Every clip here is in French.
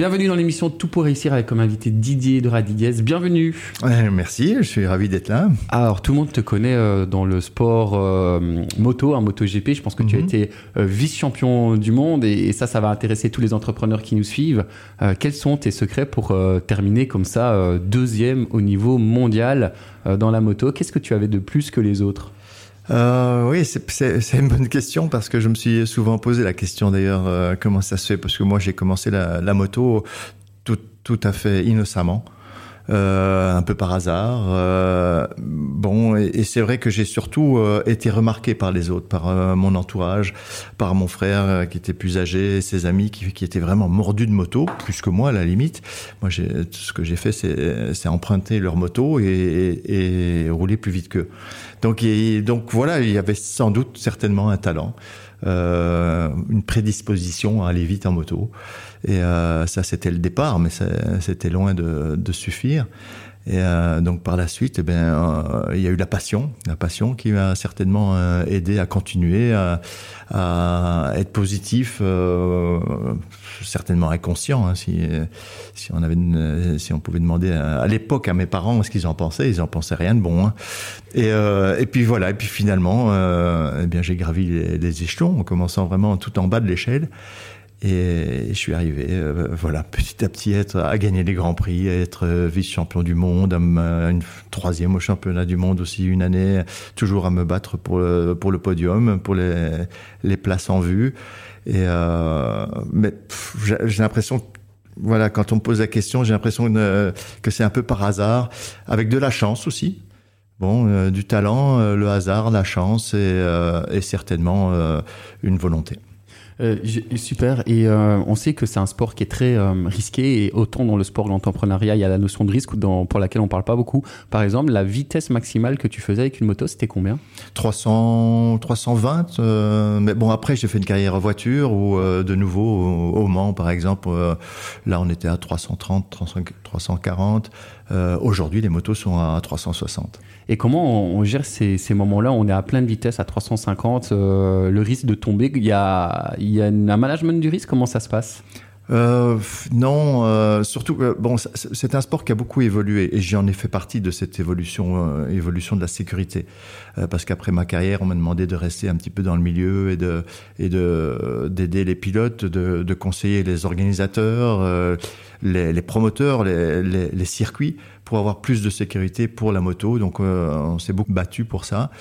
Bienvenue dans l'émission Tout pour réussir avec comme invité Didier de Radiguez. Bienvenue. merci, je suis ravi d'être là. Alors tout le monde te connaît euh, dans le sport euh, moto, un moto GP. Je pense que tu as mhm. été euh, vice-champion du monde et, ça, ça va intéresser tous les entrepreneurs qui nous suivent. quels sont tes secrets pour terminer comme ça deuxième au niveau mondial dans la moto? Qu'est-ce que tu avais de plus que les autres? Euh, oui, c'est une bonne question parce que je me suis souvent posé la question d'ailleurs euh, comment ça se fait? Parce que moi j'ai commencé la, moto tout, tout, à fait innocemment. Euh, un peu par hasard. Euh, et, c'est vrai que j'ai surtout euh, été remarqué par les autres, par euh, mon entourage, par mon frère qui était plus âgé, ses amis qui, étaient vraiment mordus de moto, plus que moi à la limite. Moi, ce que j'ai fait, c'est emprunter leur moto et, rouler plus vite qu'eux. Donc, voilà, il y avait sans doute certainement un talent. Euh, une prédisposition à aller vite en moto. Et euh, ça, c'était le départ, mais c'était loin de, suffire. Et euh, donc par la suite, eh bien, euh, il y a eu la passion, la passion qui m'a certainement euh, aidé à continuer, à, être positif, certainement inconscient. Hein, si, on pouvait demander à, l'époque à mes parents ce qu'ils en pensaient, ils en pensaient rien de bon. Hein. Et, puis voilà, et puis finalement, eh bien, j'ai gravi les échelons en commençant vraiment tout en bas de l'échelle. Et je suis arrivé, euh, voilà, petit à petit, être, à gagner des grands prix, à être euh, vice-champion du monde, à une troisième au championnat du monde aussi une année, toujours à me battre pour le, pour le podium, pour les, les places en vue. Et euh, mais j'ai l'impression voilà, quand on me pose la question, j'ai l'impression que, que c'est un peu par hasard, avec de la chance aussi. Bon, euh, du talent, le hasard, la chance et, et certainement une volonté. Euh, super. Et euh, on sait que c'est un sport qui est très euh, risqué. Et autant dans le sport de l'entrepreneuriat, il y a la notion de risque pour laquelle on parle pas beaucoup. Par exemple, la vitesse maximale que tu faisais avec une moto, c'était combien? 300, 320. mais bon, après, j'ai fait une carrière en voiture ou de nouveau au, au, Mans, par exemple. là, on était à 330, 340. Aujourd'hui, les motos sont à 360. Et comment on, gère ces, moments-là? On est à pleine vitesse, à 350, euh, le risque de tomber. Il y a un management du risque? Comment ça se passe? Euh, non, euh, surtout euh, bon, c'est un sport qui a beaucoup évolué et j'en ai fait partie de cette évolution, euh, évolution de la sécurité. Parce qu'après ma carrière, on m'a demandé de rester un petit peu dans le milieu et de et de d'aider les pilotes, de, de, conseiller les organisateurs, les, les, promoteurs, les, les, les, circuits pour avoir plus de sécurité pour la moto. Donc on s'est beaucoup battu pour ça.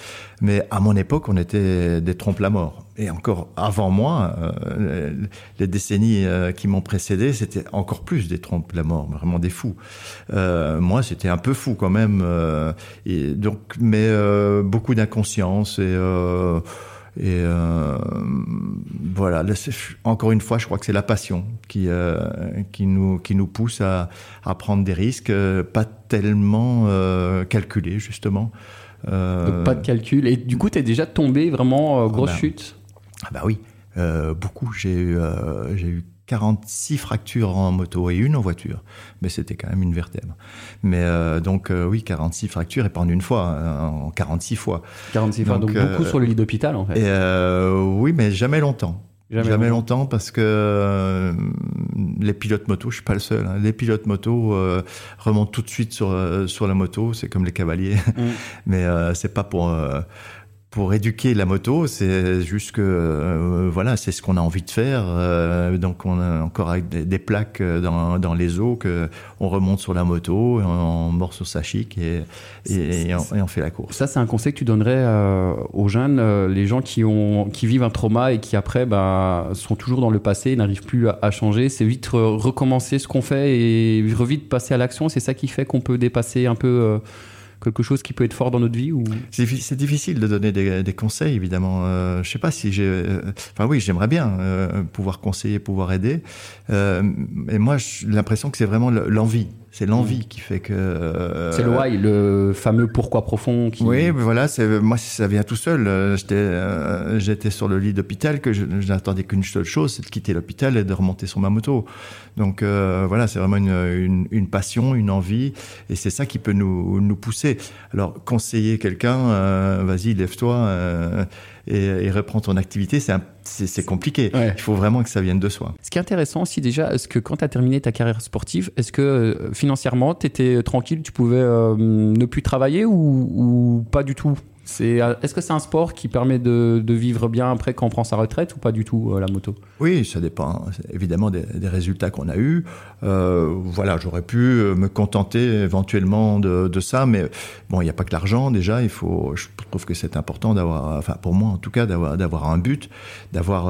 Mais à mon époque, on était des trompes la mort. Et encore avant moi, euh, les décennies euh, qui m'ont précédé, c'était encore plus des trompes la mort, vraiment des fous. Euh, moi, c'était un peu fou quand même. Euh, donc, mais euh, beaucoup d'inconscience et et voilà. encore une fois, je crois que c'est la passion qui qui nous qui nous pousse à, à prendre des risques, pas tellement calculés justement. Donc pas de calcul. Et du coup, tu es déjà tombé vraiment euh, grosse ah ben, chute? Ah bah oui, euh, beaucoup. J'ai eu, euh, j'ai eu 46 fractures en moto et une en voiture. Mais c'était quand même une vertèbre. Mais donc oui, 46 fractures et pas en une fois, hein, en 46 fois. 46 fois, donc, beaucoup sur le lit d'hôpital en fait. Et, oui, mais jamais longtemps. Jamais, longtemps parce que euh, les pilotes moto, je suis pas le seul. Hein, les pilotes moto euh, remontent tout de suite sur euh, sur la moto, c'est comme les cavaliers, mm. mais c'est pas pour pour éduquer la moto, c'est juste que euh, voilà, c'est ce qu'on a envie de faire. Euh, donc on a encore des, plaques euh, dans, dans, les eaux que on remonte sur la moto, on, mord sur sa chic et, et, on, fait la course. Ça, c'est un conseil que tu donnerais aux jeunes, les gens qui ont qui vivent un trauma et qui après bah, sont toujours dans le passé, n'arrivent plus à, à changer. C'est vite recommencer ce qu'on fait et vite passer à l'action. C'est ça qui fait qu'on peut dépasser un peu quelque chose qui peut être fort dans notre vie ou C'est difficile de donner des, conseils, évidemment. Euh, je sais pas si j'ai. Euh, enfin oui, j'aimerais bien euh, pouvoir conseiller, pouvoir aider. Euh, et moi, j'ai l'impression que c'est vraiment l'envie. C'est l'envie qui fait que. Euh, c'est le why, le fameux pourquoi profond. Qui... Oui, voilà, c'est moi ça vient tout seul. Euh, j'étais, euh, j'étais sur le lit d'hôpital que je, n'attendais qu'une seule chose, c'est de quitter l'hôpital et de remonter sur ma moto. Donc voilà, c'est vraiment une, une, une, passion, une envie, et c'est ça qui peut nous, nous pousser. Alors conseiller quelqu'un, vas-y, lève-toi et, reprendre ton activité, c'est compliqué. Il faut vraiment que ça vienne de soi. Ce qui est intéressant aussi déjà, est-ce que quand tu as terminé ta carrière sportive, est-ce que euh, financièrement, tu étais tranquille, tu pouvais euh, ne plus travailler ou pas du tout? Euh, est-ce que c'est un sport qui permet de, vivre bien après quand on prend sa retraite ou pas du tout euh, la moto? Oui, ça dépend évidemment des, résultats qu'on a eus. Euh, voilà, j'aurais pu me contenter éventuellement de, ça, mais bon, il n'y a pas que l'argent déjà. Il faut, je trouve que c'est important d'avoir, enfin pour moi en tout cas, d'avoir d'avoir un but, d'avoir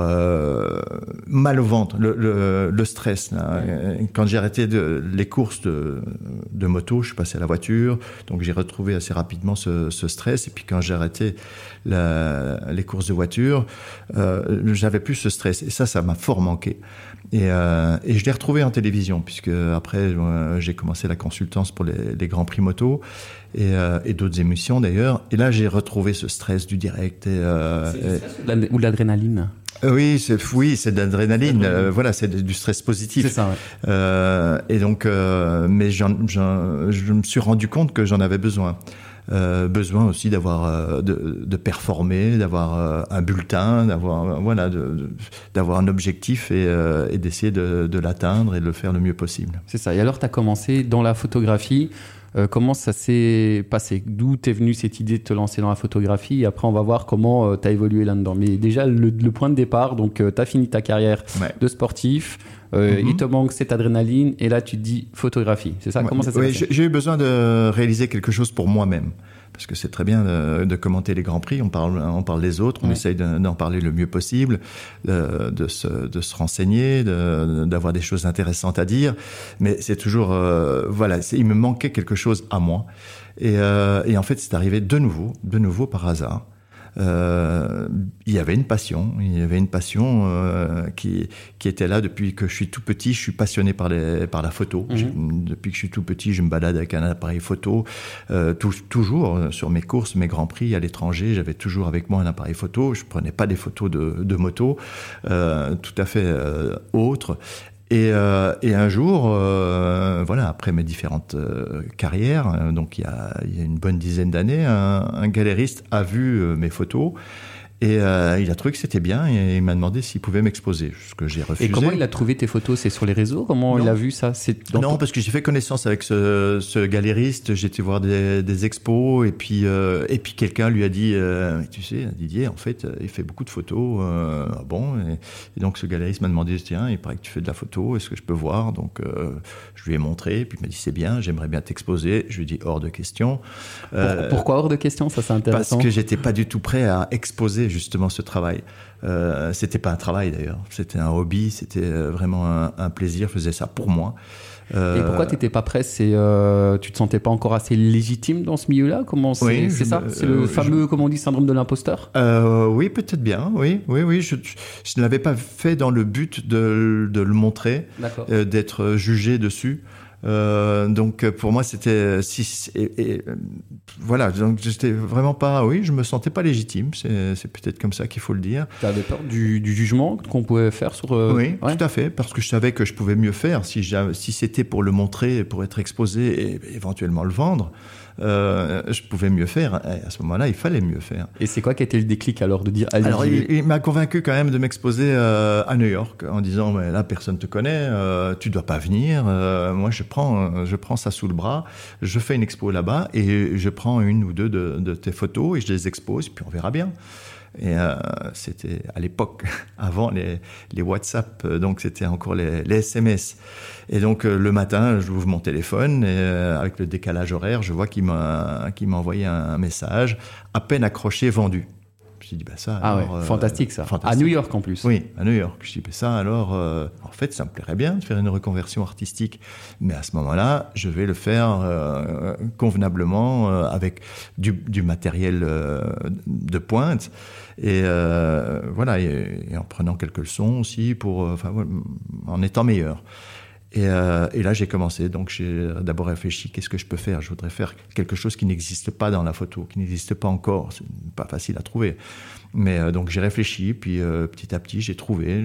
mal au ventre, le, stress. Quand j'ai arrêté de, les courses de, moto, je suis passé à la voiture, donc j'ai retrouvé assez rapidement ce, ce stress. Et puis quand j'ai arrêté les courses de voiture, euh, j'avais plus ce stress. Et ça, ça m'a fort manqué. Et, euh, je l'ai retrouvé en télévision, puisque après, euh, j'ai commencé la consultance pour les, Grands Prix moto et, et d'autres émissions d'ailleurs. Et là, j'ai retrouvé ce stress du direct. Et, ou l'adrénaline? Oui, c'est oui, c'est de l'adrénaline. voilà, c'est du stress positif. C'est ça. Ouais. et donc, mais je me suis rendu compte que j'en avais besoin. Euh, besoin aussi d'avoir euh, de, de, performer, d'avoir euh, un bulletin, d'avoir voilà, d'avoir un objectif et, et d'essayer de, de l'atteindre et de le faire le mieux possible. C'est ça. Et alors, tu as commencé dans la photographie. comment ça s'est passé? D'où t'es venue cette idée de te lancer dans la photographie? Et après, on va voir comment tu as évolué là-dedans. Mais déjà, le, point de départ, donc tu as fini ta carrière de sportif. Euh, il mhm. te manque cette adrénaline et là tu te dis photographie. C'est ça? Comment ça s'est oui, J'ai eu besoin de réaliser quelque chose pour moi-même. Parce que c'est très bien de, commenter les grands prix, on parle, on parle des autres, on essaye d'en parler le mieux possible, de, se, de se, renseigner, d'avoir des choses intéressantes à dire. Mais c'est toujours, euh, voilà, il me manquait quelque chose à moi. Et, euh, et en fait, c'est arrivé de nouveau, de nouveau par hasard. Euh, il y avait une passion, il y avait une passion euh, qui, qui était là depuis que je suis tout petit. Je suis passionné par, les, par la photo. Mhm. Depuis que je suis tout petit, je me balade avec un appareil photo. Euh, toujours sur mes courses, mes grands prix à l'étranger, j'avais toujours avec moi un appareil photo. Je prenais pas des photos de, de moto, tout à fait autres. Et, euh, et, un jour, euh, voilà, après mes différentes euh, carrières, donc il y, a, il y, a, une bonne dizaine d'années, un, un, galériste a vu mes photos et euh, il a trouvé que c'était bien et il m'a demandé s'il pouvait m'exposer, ce que j'ai refusé. Et comment il a trouvé tes photos? C'est sur les réseaux? Comment il a vu ça? Non, parce que j'ai fait connaissance avec ce, ce galériste, j'étais voir des, des, expos et puis, euh, et puis quelqu'un lui a dit, euh, tu sais, Didier, en fait, il fait beaucoup de photos. Euh, ah bon? Et, donc ce galériste m'a demandé, tiens, il paraît que tu fais de la photo, est-ce que je peux voir? Donc euh, je lui ai montré, puis il m'a dit, c'est bien, j'aimerais bien t'exposer. Je lui ai dit, hors de question. Pourquoi hors de question? Ça, c'est intéressant. Parce que j'étais pas du tout prêt à exposer justement ce travail. Euh, c'était pas un travail d'ailleurs, c'était un hobby, c'était euh, vraiment un, plaisir. Je faisais ça pour moi. Euh, Et pourquoi tu n'étais pas prêt? C'est euh, tu te sentais pas encore assez légitime dans ce milieu-là? Comment c'est ça? C'est le fameux, comment on dit, syndrome de l'imposteur? Oui, peut-être bien. Oui, oui, oui. Je, je ne l'avais pas fait dans le but de, de le montrer, d'être jugé dessus. Euh, donc pour moi c'était si et, voilà. Donc j'étais vraiment pas oui je me sentais pas légitime. C'est peut-être comme ça qu'il faut le dire. Tu avais peur du, du jugement qu'on pouvait faire sur euh, oui tout à fait. Parce que je savais que je pouvais mieux faire si si c'était pour le montrer pour être exposé et éventuellement le vendre euh, je pouvais mieux faire. à ce moment-là, il fallait mieux faire. Et c'est quoi qui a été le déclic alors de dire Alors, il, m'a convaincu quand même de m'exposer euh, à New York en disant mais là personne te connaît, euh, tu dois pas venir. Euh, moi, je prends, je prends ça sous le bras, je fais une expo là-bas et je prends une ou deux de, de tes photos et je les expose, puis on verra bien. Et euh, c'était à l'époque, avant les, les, WhatsApp, euh, donc c'était encore les, SMS. Et donc euh, le matin, je ouvre mon téléphone et avec le décalage horaire, je vois qu'il m'a envoyé un message à peine accroché, vendu. Je dit, bah ça. Ah ouais, fantastique ça. À New York en plus. Oui, à New York. Je dis, bah ça alors, en fait, ça me plairait bien de faire une reconversion artistique. Mais à ce moment-là, je vais le faire convenablement avec du, du matériel de pointe. Et euh, voilà, et, en prenant quelques leçons aussi pour, euh, enfin, en étant meilleur. Et, euh, et là, j'ai commencé. Donc, j'ai d'abord réfléchi qu'est-ce que je peux faire? Je voudrais faire quelque chose qui n'existe pas dans la photo, qui n'existe pas encore. C'est pas facile à trouver. Mais euh, donc j'ai réfléchi, puis euh, petit à petit j'ai trouvé,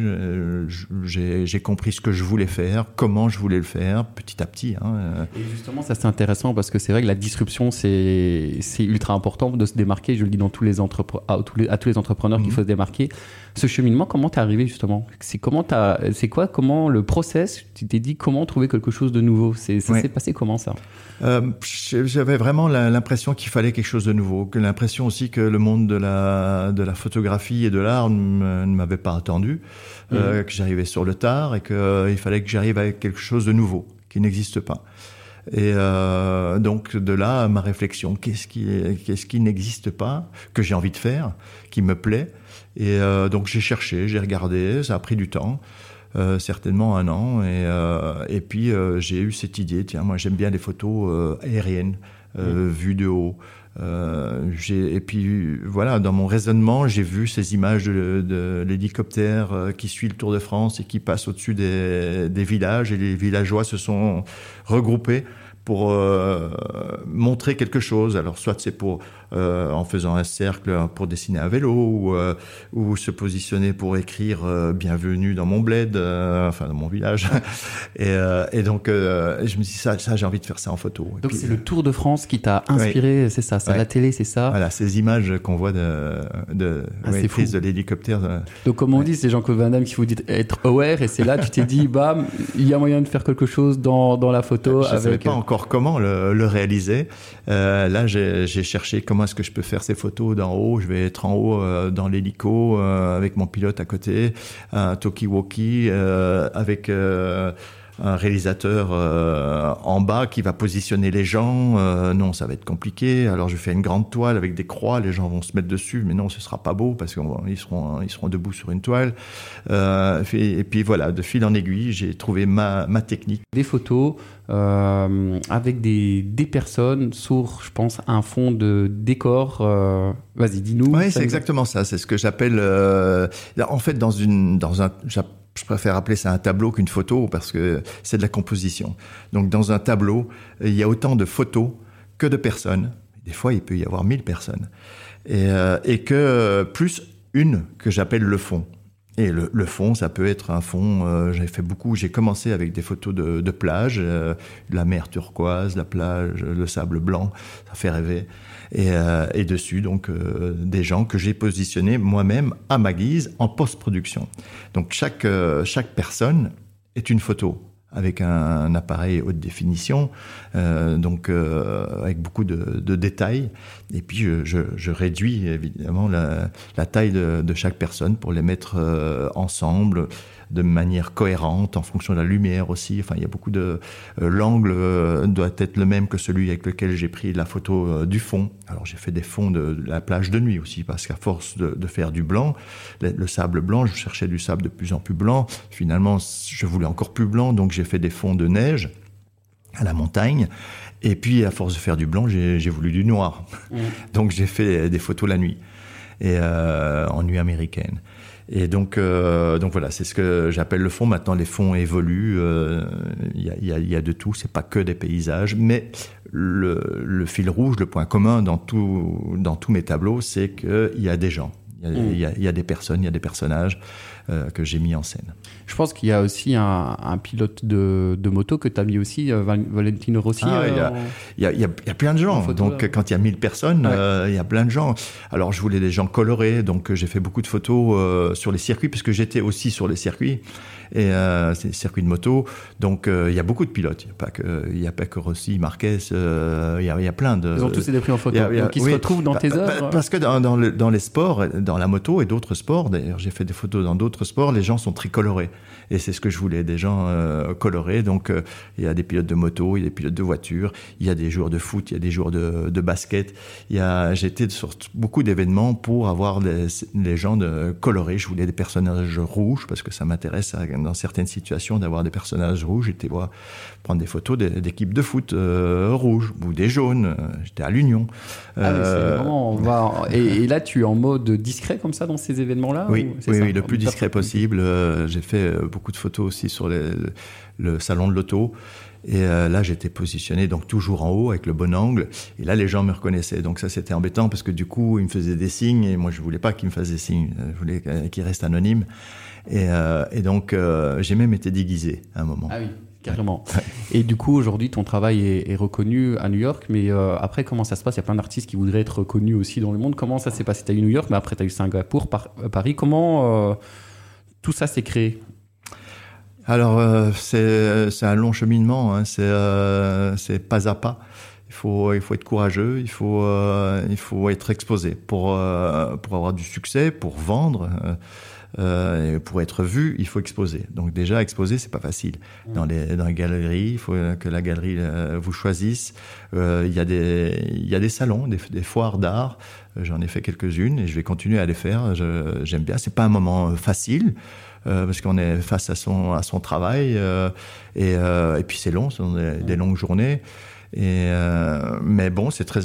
j'ai compris ce que je voulais faire, comment je voulais le faire, petit à petit. Hein, euh. Et justement, ça c'est intéressant parce que c'est vrai que la disruption c'est ultra important de se démarquer. Je le dis dans tous les à, tous les, à tous les entrepreneurs qu'il mhm. faut se démarquer. Ce cheminement, comment t'es arrivé justement? C'est comment c'est quoi Comment le process Tu t'es dit comment trouver quelque chose de nouveau? C'est ça s'est passé comment ça? J'avais vraiment l'impression qu'il fallait quelque chose de nouveau, que l'impression aussi que le monde de la de la photographie et de l'art ne m'avait pas attendu, euh, mhm. que j'arrivais sur le tard et qu'il euh, fallait que j'arrive avec quelque chose de nouveau qui n'existe pas. Et euh, donc de là ma réflexion, qu'est-ce qui, qu'est-ce qui n'existe pas, que j'ai envie de faire, qui me plaît. Et donc j'ai cherché, j'ai regardé, ça a pris du temps. certainement un an. Et, et puis j'ai eu cette idée, tiens, moi j'aime bien les photos aériennes, vues de haut. Euh, et puis voilà, dans mon raisonnement, j'ai vu ces images de, de l'hélicoptère euh, qui suit le Tour de France et qui passe au-dessus des, des villages et les villageois se sont regroupés pour euh, montrer quelque chose. Alors soit c'est pour euh, en faisant un cercle pour dessiner un vélo ou, euh, ou se positionner pour écrire bienvenue dans mon bled, enfin dans mon village. et, et, donc je me dis ça, ça j'ai envie de faire ça en photo. Donc c'est le Tour de France qui t'a inspiré, c'est ça, c'est la télé, c'est ça. Voilà, ces images qu'on voit de, de ah, prise de l'hélicoptère. Donc comme on dit, c'est Jean-Claude Van Damme qui vous dit être aware et c'est là tu t'es dit bam, il y a moyen de faire quelque chose dans, dans la photo. Je avec... savais pas encore comment le, réaliser. Euh, là, j'ai cherché comment est-ce que je peux faire ces photos d'en haut. Je vais être en haut euh, dans l'hélico euh, avec mon pilote à côté, un talkie-walkie avec un réalisateur euh, en bas qui va positionner les gens. Euh, non, ça va être compliqué. Alors je fais une grande toile avec des croix, les gens vont se mettre dessus, mais non, ce sera pas beau parce qu'ils seront ils seront debout sur une toile. Euh, et, puis voilà, de fil en aiguille, j'ai trouvé ma, ma technique. Des photos avec des, des personnes sur, je pense, un fond de décor. Vas-y, dis-nous. Oui, c'est exactement ça. C'est ce que j'appelle. en fait, dans une dans un je préfère appeler ça un tableau qu'une photo parce que c'est de la composition. Donc dans un tableau, il y a autant de photos que de personnes. Des fois, il peut y avoir 1000 personnes. Et, euh, et que plus une que j'appelle le fond. Et le, le, fond, ça peut être un fond. Euh, j'ai fait beaucoup. J'ai commencé avec des photos de, de plage, euh, la mer turquoise, la plage, le sable blanc. Ça fait rêver. Et, euh, et dessus, donc, euh, des gens que j'ai positionnés moi-même à ma guise en post-production. Donc, chaque chaque personne est une photo avec un, appareil haute définition, euh, donc euh, avec beaucoup de, détails. Et puis je, réduis évidemment la, taille de, de, chaque personne pour les mettre euh, ensemble de manière cohérente en fonction de la lumière aussi. Enfin, il y a beaucoup de euh, l'angle euh, doit être le même que celui avec lequel j'ai pris la photo euh, du fond. Alors j'ai fait des fonds de, la plage de nuit aussi parce qu'à force de, de, faire du blanc, le, sable blanc, je cherchais du sable de plus en plus blanc. Finalement, je voulais encore plus blanc, donc j'ai fait des fonds de neige à la montagne. Et puis, à force de faire du blanc, j'ai voulu du noir. Mmh. Donc, j'ai fait des photos la nuit, et euh, en nuit américaine. Et donc, euh, donc voilà, c'est ce que j'appelle le fond. Maintenant, les fonds évoluent. Euh, il y, a, y, a, y, a, de tout. C'est pas que des paysages, mais le, le, fil rouge, le point commun dans tout, dans tous mes tableaux, c'est qu'il y a des gens. Il y, mmh. y, y, a des personnes, il y a des personnages que j'ai mis en scène. Je pense qu'il y a aussi un, un pilote de, de, moto que tu as mis aussi, euh, Valentino Rossi. Ah, il, y a, y a, y, a, plein de gens. Donc, là. quand il y a 1000 personnes, ouais. euh, il y a plein de gens. Alors, je voulais des gens colorés, donc j'ai fait beaucoup de photos euh, sur les circuits, puisque j'étais aussi sur les circuits et euh, c'est circuit de moto. Donc euh, il y a beaucoup de pilotes. Il n'y a pas que il y a pas que Rossi, Marquez. Euh, il y, a, il y a plein de. Ils ont tous été pris en photo. A, Donc ils oui, se retrouvent dans tes œuvres. Parce que dans, dans, le, dans, les sports, dans la moto et d'autres sports, d'ailleurs j'ai fait des photos dans d'autres sports, les gens sont très colorés. Et c'est ce que je voulais, des gens euh, colorés. Donc il y a des pilotes de moto, il y a des pilotes de voiture, il y a des joueurs de foot, il y a des joueurs de, de basket. Il y a j'étais sur beaucoup d'événements pour avoir les, les gens de colorés. Je voulais des personnages rouges parce que ça m'intéresse dans certaines situations d'avoir des personnages rouges. J'étais voir prendre des photos d'équipes de foot euh, rouges ou des jaunes. J'étais à l'Union. Ah, euh, va... et, et, là, tu es en mode discret comme ça dans ces événements-là Oui, oui, le plus discret possible. J'ai fait beaucoup de photos aussi sur le salon de l'auto. Et là, j'étais positionné donc toujours en haut avec le bon angle. Et là, les gens me reconnaissaient. Donc ça, c'était embêtant parce que du coup, ils me faisaient des signes et moi, je voulais pas qu'ils me fassent des signes. Je voulais qu'ils restent anonymes. Et, et donc, j'ai même été déguisé à un moment. Ah oui. Carrément. Et du coup, aujourd'hui, ton travail est, reconnu à New York, mais euh, après, comment ça se passe? Il y a plein d'artistes qui voudraient être reconnus aussi dans le monde. Comment ça s'est passé? Tu as eu New York, mais après, tu as eu Singapour, euh, Paris. Comment euh, tout ça s'est créé Alors, c'est un long cheminement, hein. c'est pas à pas. Il faut, il faut être courageux, il faut, il faut être exposé pour, pour avoir du succès, pour vendre. Euh, pour être vu, il faut exposer. Donc déjà, exposer, c'est pas facile. Dans les, dans les galeries, il faut que la galerie euh, vous choisisse. Euh, il y a des, y a des salons, des, des foires d'art. J'en ai fait quelques-unes et je vais continuer à les faire. J'aime bien. C'est pas un moment facile. Euh, parce qu'on est face à son à son travail euh, et, euh, et puis c'est long, ce sont des, des longues journées. Et euh, mais bon, c'est très,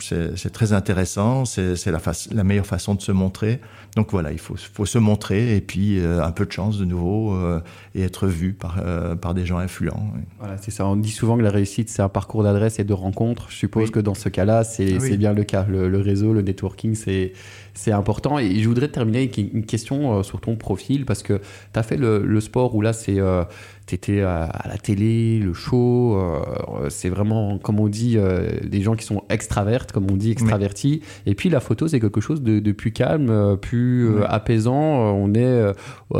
c'est très intéressant. C'est la, la meilleure façon de se montrer. Donc voilà, il faut, faut se montrer et puis euh, un peu de chance de nouveau euh, et être vu par, par des gens influents. Voilà, c'est ça. On dit souvent que la réussite, c'est un parcours d'adresse et de rencontres. Je suppose que dans ce cas-là, c'est oui. bien le cas. Le, le réseau, le networking, c'est c'est important. Et je voudrais terminer avec une question euh, sur ton profil parce que tu as fait le, le, sport où là, c'est euh, tu étais à, à, la télé, le show. Euh, c'est vraiment, comme on dit, euh, des gens qui sont extravertes, comme on dit, extravertis. Oui. Et puis la photo, c'est quelque chose de, de, plus calme, plus oui. apaisant. On est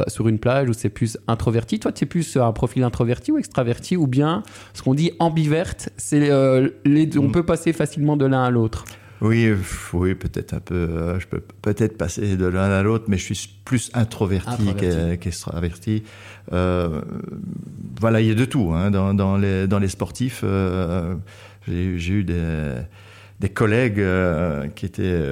sur une plage où c'est plus introverti. Toi, tu es plus un profil introverti ou extraverti ou bien ce qu'on dit ambiverte. C'est les, on peut passer facilement de l'un à l'autre? Oui, oui, peut-être un peu. Euh, je peux peut-être passer de l'un à l'autre, mais je suis plus introverti, introverti. qu'extraverti. Euh, voilà, il y a de tout hein, dans, dans, les, dans les sportifs. Euh, J'ai eu des, des collègues euh, qui étaient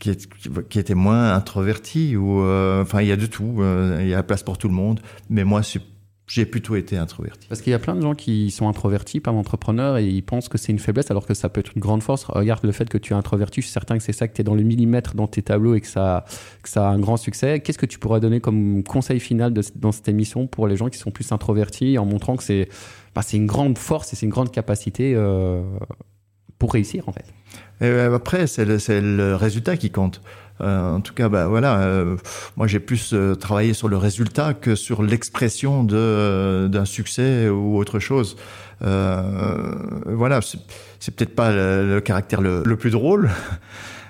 qui, est, qui étaient moins introvertis ou euh, enfin il y a de tout. Il y a la place pour tout le monde, mais moi je suis j'ai plutôt été introverti. Parce qu'il y a plein de gens qui sont introvertis, pas entrepreneurs, et ils pensent que c'est une faiblesse, alors que ça peut être une grande force. Regarde le fait que tu es introverti, je suis certain que c'est ça, que tu es dans le millimètre dans tes tableaux et que ça, que ça a un grand succès. Qu'est-ce que tu pourrais donner comme conseil final de, dans cette émission pour les gens qui sont plus introvertis, en montrant que c'est bah, une grande force et c'est une grande capacité euh, pour réussir, en fait? Et Après, c'est le, le résultat qui compte. Euh, en tout cas, bah, voilà, euh, moi j'ai plus euh, travaillé sur le résultat que sur l'expression d'un succès ou autre chose. Voilà, c'est peut-être pas le, le caractère le, plus drôle.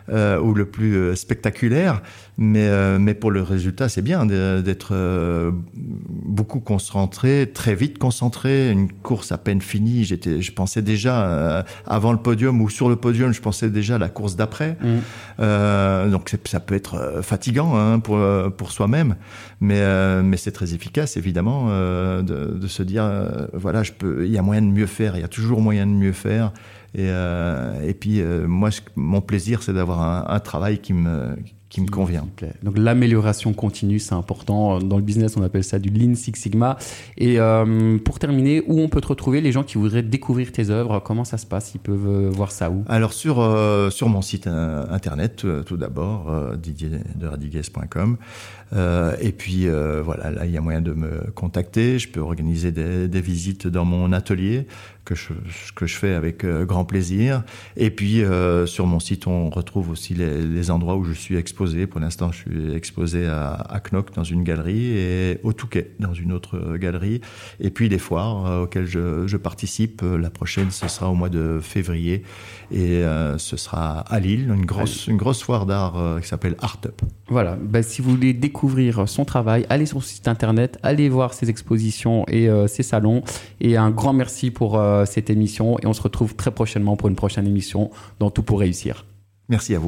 Euh, ou le plus spectaculaire, mais, euh, mais pour le résultat, c'est bien d'être euh, beaucoup concentré, très vite concentré. Une course à peine finie, j'étais, je pensais déjà euh, avant le podium ou sur le podium, je pensais déjà à la course d'après. Mmh. Euh, donc ça peut être fatigant hein, pour pour soi-même, mais mais c'est très efficace évidemment de, de, se dire voilà, je peux, il y a moyen de mieux faire, il y a toujours moyen de mieux faire. Et, et puis moi, mon plaisir, c'est d'avoir un, un travail qui me qui me convient. Donc l'amélioration continue, c'est important. Dans le business, on appelle ça du Lean Six Sigma. Et euh, pour terminer, où on peut te retrouver les gens qui voudraient découvrir tes œuvres? Comment ça se passe? Ils peuvent euh, voir ça où? Alors sur euh, sur mon site euh, internet tout, d'abord, euh, didierderadiguez.com. Euh, et puis euh, voilà, là il y a moyen de me contacter. Je peux organiser des, des visites dans mon atelier que je, que je fais avec euh, grand plaisir. Et puis euh, sur mon site, on retrouve aussi les, les endroits où je suis exposé. Pour l'instant, je suis exposé à, à Knock dans une galerie et au Touquet dans une autre galerie. Et puis les foires euh, auxquelles je, je, participe. La prochaine, ce sera au mois de février et euh, ce sera à Lille, une grosse, une grosse foire d'art euh, qui s'appelle Art Up. Voilà, ben, si vous voulez découvrir son travail, allez sur son site internet, allez voir ses expositions et euh, ses salons. Et un grand merci pour cette émission et on se retrouve très prochainement pour une prochaine émission dans Tout pour réussir. Merci à vous.